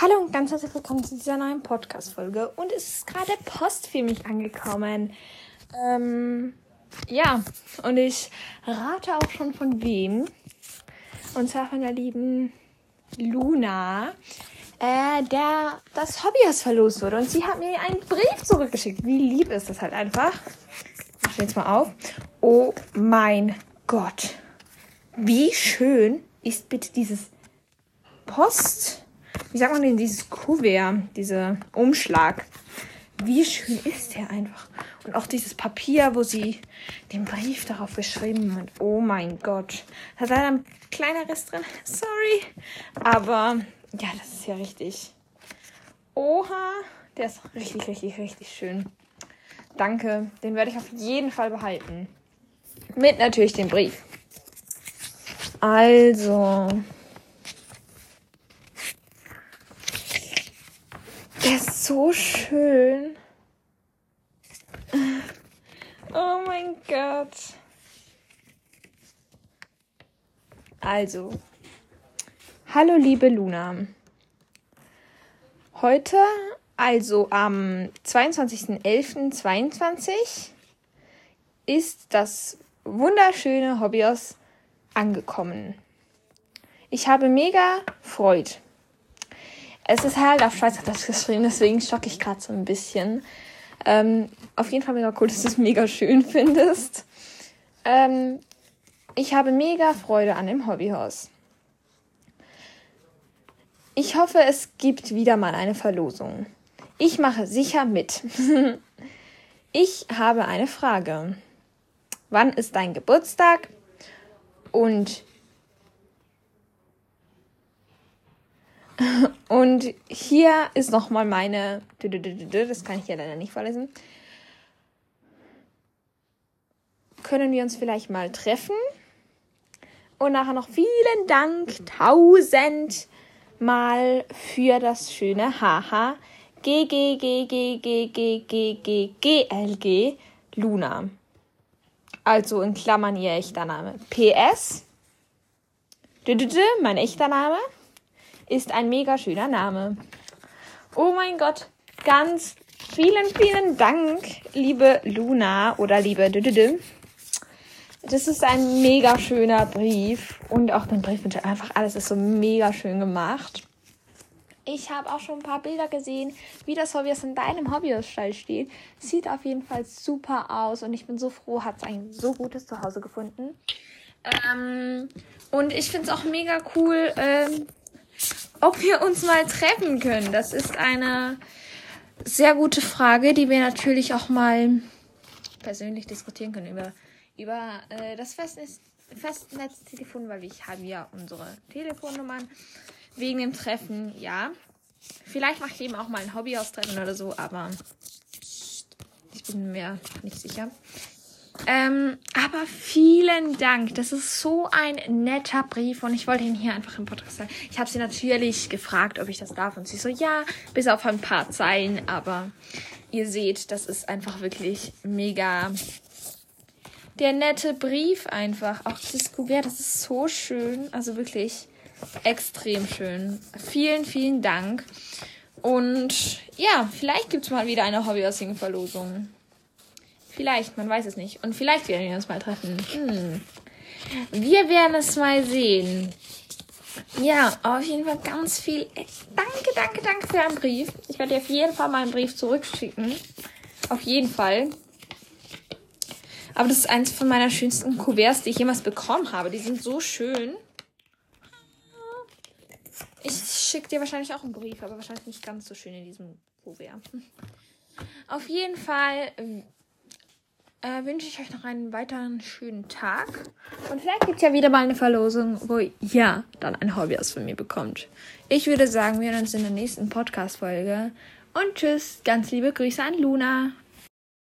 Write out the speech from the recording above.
Hallo und ganz herzlich willkommen zu dieser neuen Podcast-Folge. Und es ist gerade Post für mich angekommen. Ähm, ja, und ich rate auch schon von wem. Und zwar von der lieben Luna, äh, der das Hobbyhaus verlost wurde. Und sie hat mir einen Brief zurückgeschickt. Wie lieb ist das halt einfach. Ich stelle jetzt mal auf. Oh mein Gott. Wie schön ist bitte dieses Post wie sagt man dieses Kuvert, dieser Umschlag. Wie schön ist der einfach. Und auch dieses Papier, wo sie den Brief darauf geschrieben hat. Oh mein Gott. Da ist leider ein kleiner Rest drin. Sorry. Aber ja, das ist ja richtig. Oha. Der ist richtig, richtig, richtig schön. Danke. Den werde ich auf jeden Fall behalten. Mit natürlich dem Brief. Also. Der ist so schön. Oh mein Gott. Also, hallo liebe Luna. Heute, also am 22.11.22, ist das wunderschöne Hobbyos angekommen. Ich habe mega Freude. Es ist halt auf Schweizerdeutsch geschrieben, deswegen schocke ich gerade so ein bisschen. Ähm, auf jeden Fall mega cool, dass du es mega schön findest. Ähm, ich habe mega Freude an dem Hobbyhaus. Ich hoffe, es gibt wieder mal eine Verlosung. Ich mache sicher mit. ich habe eine Frage. Wann ist dein Geburtstag? Und Und hier ist nochmal meine. Das kann ich ja leider nicht vorlesen. Können wir uns vielleicht mal treffen? Und nachher noch vielen Dank, tausend Mal für das schöne Haha. G G G G G G G G G L G Luna. Also in Klammern ihr echter Name. PS. Mein echter Name ist ein mega schöner Name. Oh mein Gott, ganz vielen, vielen Dank, liebe Luna oder liebe Düdüdü. Das ist ein mega schöner Brief und auch den Brief wünsche einfach alles ist so mega schön gemacht. Ich habe auch schon ein paar Bilder gesehen, wie das Hobbyhaus in deinem Hobbyhausstall steht. Sieht auf jeden Fall super aus und ich bin so froh, hat es ein so gutes Zuhause gefunden. Ähm, und ich finde es auch mega cool, ähm, ob wir uns mal treffen können. Das ist eine sehr gute Frage, die wir natürlich auch mal persönlich diskutieren können über, über äh, das Festnetz, Festnetztelefon, weil wir haben ja unsere Telefonnummern wegen dem Treffen, ja. Vielleicht mache ich eben auch mal ein Hobby austreffen oder so, aber ich bin mir nicht sicher. Ähm, aber vielen Dank. Das ist so ein netter Brief und ich wollte ihn hier einfach im Podcast sagen. Ich habe sie natürlich gefragt, ob ich das darf und sie so, ja, bis auf ein paar Zeilen, aber ihr seht, das ist einfach wirklich mega der nette Brief einfach. Auch das Kuvert, das ist so schön. Also wirklich extrem schön. Vielen, vielen Dank. Und ja, vielleicht gibt es mal wieder eine Hobby-Verlosung. Vielleicht, man weiß es nicht. Und vielleicht werden wir uns mal treffen. Hm. Wir werden es mal sehen. Ja, auf jeden Fall ganz viel. Danke, danke, danke für einen Brief. Ich werde dir auf jeden Fall mal einen Brief zurückschicken. Auf jeden Fall. Aber das ist eins von meiner schönsten Kuverts, die ich jemals bekommen habe. Die sind so schön. Ich schicke dir wahrscheinlich auch einen Brief, aber wahrscheinlich nicht ganz so schön in diesem Kuvert. Auf jeden Fall äh, wünsche ich euch noch einen weiteren schönen Tag. Und vielleicht gibt es ja wieder mal eine Verlosung, wo ihr dann ein Hobby aus von mir bekommt. Ich würde sagen, wir hören uns in der nächsten Podcast-Folge. Und tschüss, ganz liebe Grüße an Luna.